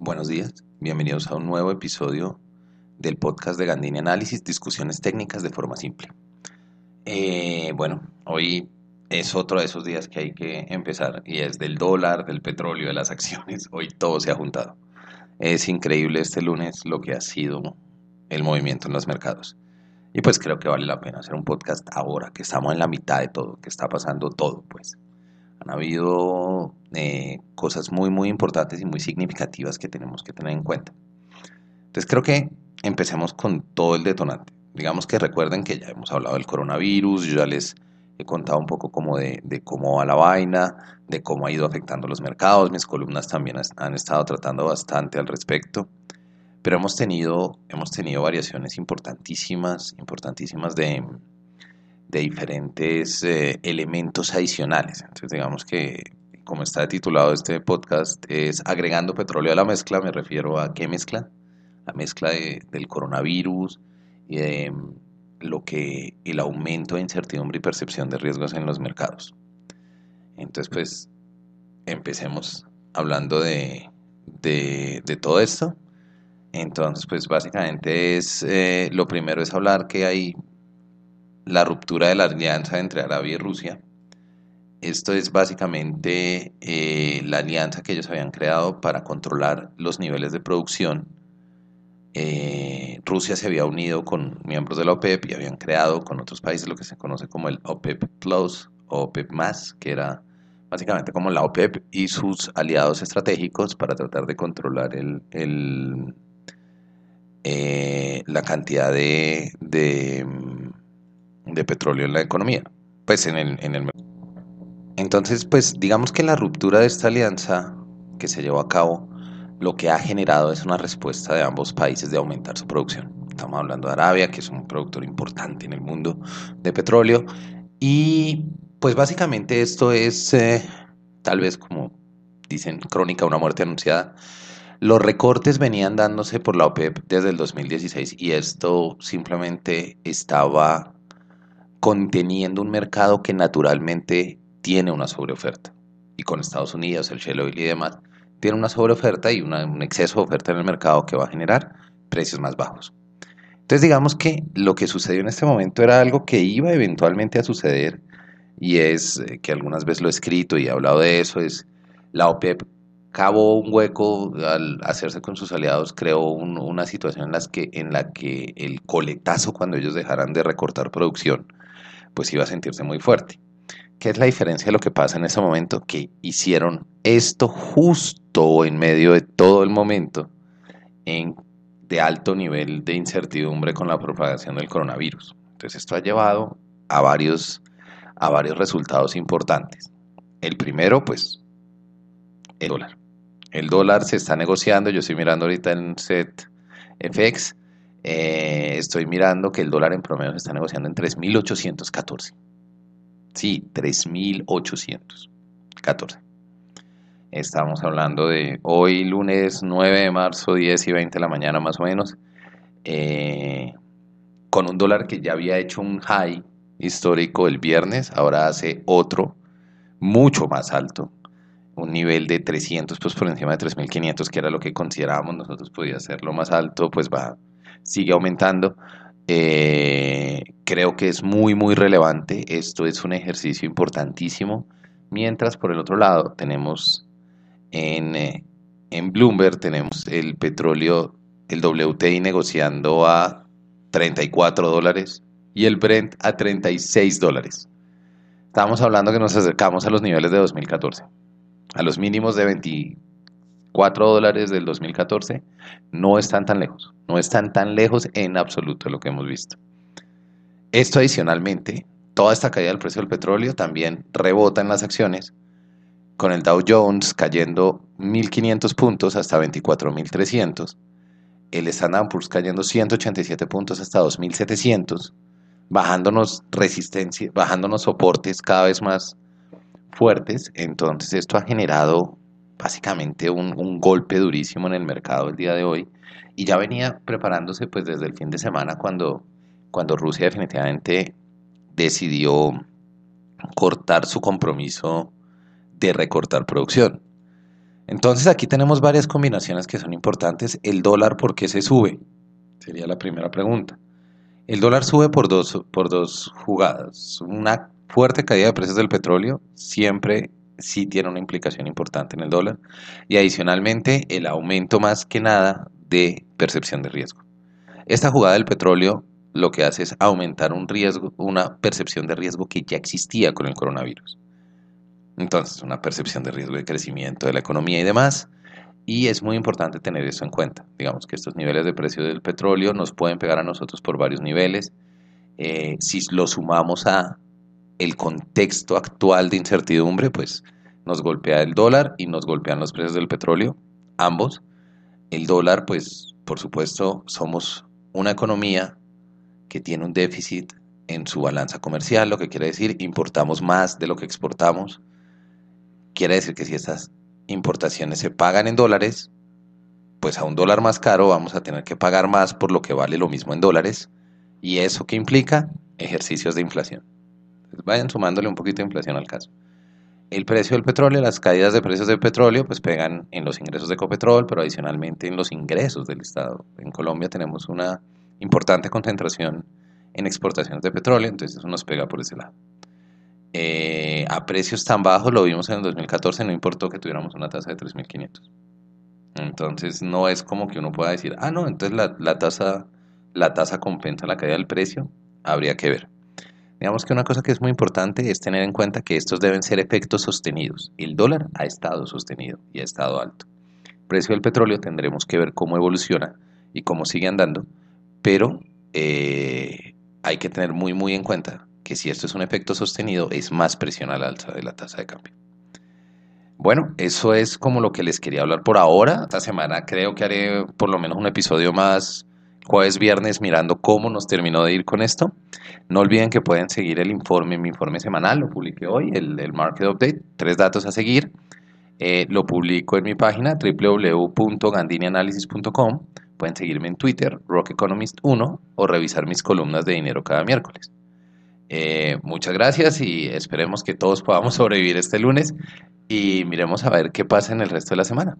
Buenos días, bienvenidos a un nuevo episodio del podcast de Gandini Análisis, discusiones técnicas de forma simple. Eh, bueno, hoy es otro de esos días que hay que empezar y es del dólar, del petróleo, de las acciones, hoy todo se ha juntado. Es increíble este lunes lo que ha sido el movimiento en los mercados. Y pues creo que vale la pena hacer un podcast ahora, que estamos en la mitad de todo, que está pasando todo, pues. Han habido eh, cosas muy, muy importantes y muy significativas que tenemos que tener en cuenta. Entonces creo que empecemos con todo el detonante. Digamos que recuerden que ya hemos hablado del coronavirus, yo ya les he contado un poco como de, cómo va la vaina, de cómo ha ido afectando los mercados, mis columnas también han estado tratando bastante al respecto, pero hemos tenido, hemos tenido variaciones importantísimas, importantísimas de, de diferentes eh, elementos adicionales. Entonces digamos que como está titulado este podcast es agregando petróleo a la mezcla, me refiero a qué mezcla, la mezcla del coronavirus y de lo que el aumento de incertidumbre y percepción de riesgos en los mercados. Entonces pues empecemos hablando de, de, todo esto. Entonces pues básicamente es, eh, lo primero es hablar que hay la ruptura de la alianza entre Arabia y Rusia. Esto es básicamente eh, la alianza que ellos habían creado para controlar los niveles de producción. Eh, Rusia se había unido con miembros de la OPEP y habían creado con otros países lo que se conoce como el OPEP Plus o OPEP más, que era básicamente como la OPEP y sus aliados estratégicos para tratar de controlar el, eh, la cantidad de de petróleo en la economía, pues en el, en el Entonces, pues digamos que la ruptura de esta alianza que se llevó a cabo, lo que ha generado es una respuesta de ambos países de aumentar su producción. Estamos hablando de Arabia, que es un productor importante en el mundo de petróleo, y pues básicamente esto es eh, tal vez como dicen crónica una muerte anunciada. Los recortes venían dándose por la OPEP desde el 2016 y esto simplemente estaba conteniendo un mercado que naturalmente tiene una sobreoferta. Y con Estados Unidos, el shale oil y demás, tiene una sobreoferta y un exceso de oferta en el mercado que va a generar precios más bajos. Entonces digamos que lo que sucedió en este momento era algo que iba eventualmente a suceder y es eh, que algunas veces lo he escrito y he hablado de eso, es la OPEP cavó un hueco al hacerse con sus aliados, creó una situación en, las que, en la que el coletazo cuando ellos dejaran de recortar producción pues iba a sentirse muy fuerte. ¿Qué es la diferencia de lo que pasa en ese momento? Que hicieron esto justo en medio de todo el momento en, de alto nivel de incertidumbre con la propagación del coronavirus. Entonces esto ha llevado a varios, a varios resultados importantes. El primero, pues, el dólar. El dólar se está negociando, yo estoy mirando ahorita en set FX, eh, estoy mirando que el dólar en promedio se está negociando en 3.814. Sí, 3.814. Estamos hablando de hoy, lunes 9 de marzo, 10 y 20 de la mañana más o menos, eh, con un dólar que ya había hecho un high histórico el viernes, ahora hace otro mucho más alto, un nivel de 300, pues por encima de 3.500, que era lo que considerábamos nosotros podía ser lo más alto, pues va sigue aumentando. Eh, creo que es muy, muy relevante. Esto es un ejercicio importantísimo. Mientras por el otro lado tenemos en, eh, en Bloomberg, tenemos el petróleo, el WTI negociando a 34 dólares y el Brent a 36 dólares. Estamos hablando que nos acercamos a los niveles de 2014, a los mínimos de 20, 4 dólares del 2014 no están tan lejos, no están tan lejos en absoluto de lo que hemos visto. Esto adicionalmente, toda esta caída del precio del petróleo también rebota en las acciones, con el Dow Jones cayendo 1.500 puntos hasta 24.300, el Standard Poor's cayendo 187 puntos hasta 2.700, bajándonos resistencia, bajándonos soportes cada vez más fuertes. Entonces esto ha generado básicamente un, golpe durísimo en el mercado el día de hoy y ya venía preparándose pues desde el fin de semana cuando, cuando Rusia definitivamente decidió cortar su compromiso de recortar producción. Entonces aquí tenemos varias combinaciones que son importantes. El dólar, ¿por qué se sube? Sería la primera pregunta. El dólar sube por dos, por dos jugadas. Una fuerte caída de precios del petróleo siempre sí tiene una implicación importante en el dólar. Y adicionalmente el aumento más que nada de percepción de riesgo. Esta jugada del petróleo lo que hace es aumentar un riesgo, una percepción de riesgo que ya existía con el coronavirus. Entonces, una percepción de riesgo de crecimiento de la economía y demás. Y es muy importante tener eso en cuenta. Digamos que estos niveles de precio del petróleo nos pueden pegar a nosotros por varios niveles. Eh, si lo sumamos a el contexto actual de incertidumbre, pues nos golpea el dólar y nos golpean los precios del petróleo, ambos. El dólar, pues, por supuesto, somos una economía que tiene un déficit en su balanza comercial, lo que quiere decir importamos más de lo que exportamos. Quiere decir que si estas importaciones se pagan en dólares, pues a un dólar más caro vamos a tener que pagar más por lo que vale lo mismo en dólares. ¿Y eso qué implica? Ejercicios de inflación. Vayan sumándole un poquito de inflación al caso. El precio del petróleo, las caídas de precios del petróleo, pues pegan en los ingresos de Copetrol, pero adicionalmente en los ingresos del Estado. En Colombia tenemos una importante concentración en exportaciones de petróleo, entonces eso nos pega por ese lado. Eh, a precios tan bajos, lo vimos en el 2014, no importó que tuviéramos una tasa de 3.500. Entonces no es como que uno pueda decir, ah, no, entonces la, la, tasa, la tasa compensa la caída del precio, habría que ver. Digamos que una cosa que es muy importante es tener en cuenta que estos deben ser efectos sostenidos. El dólar ha estado sostenido y ha estado alto. El precio del petróleo tendremos que ver cómo evoluciona y cómo sigue andando, pero eh, hay que tener muy muy en cuenta que si esto es un efecto sostenido es más presión al alza de la tasa de cambio. Bueno, eso es como lo que les quería hablar por ahora. Esta semana creo que haré por lo menos un episodio más jueves, viernes, mirando cómo nos terminó de ir con esto. No olviden que pueden seguir el informe, mi informe semanal, lo publiqué hoy, el, el Market Update, tres datos a seguir. Eh, lo publico en mi página www.gandinianalysis.com Pueden seguirme en Twitter, Rock Economist 1, o revisar mis columnas de dinero cada miércoles. Eh, muchas gracias y esperemos que todos podamos sobrevivir este lunes y miremos a ver qué pasa en el resto de la semana.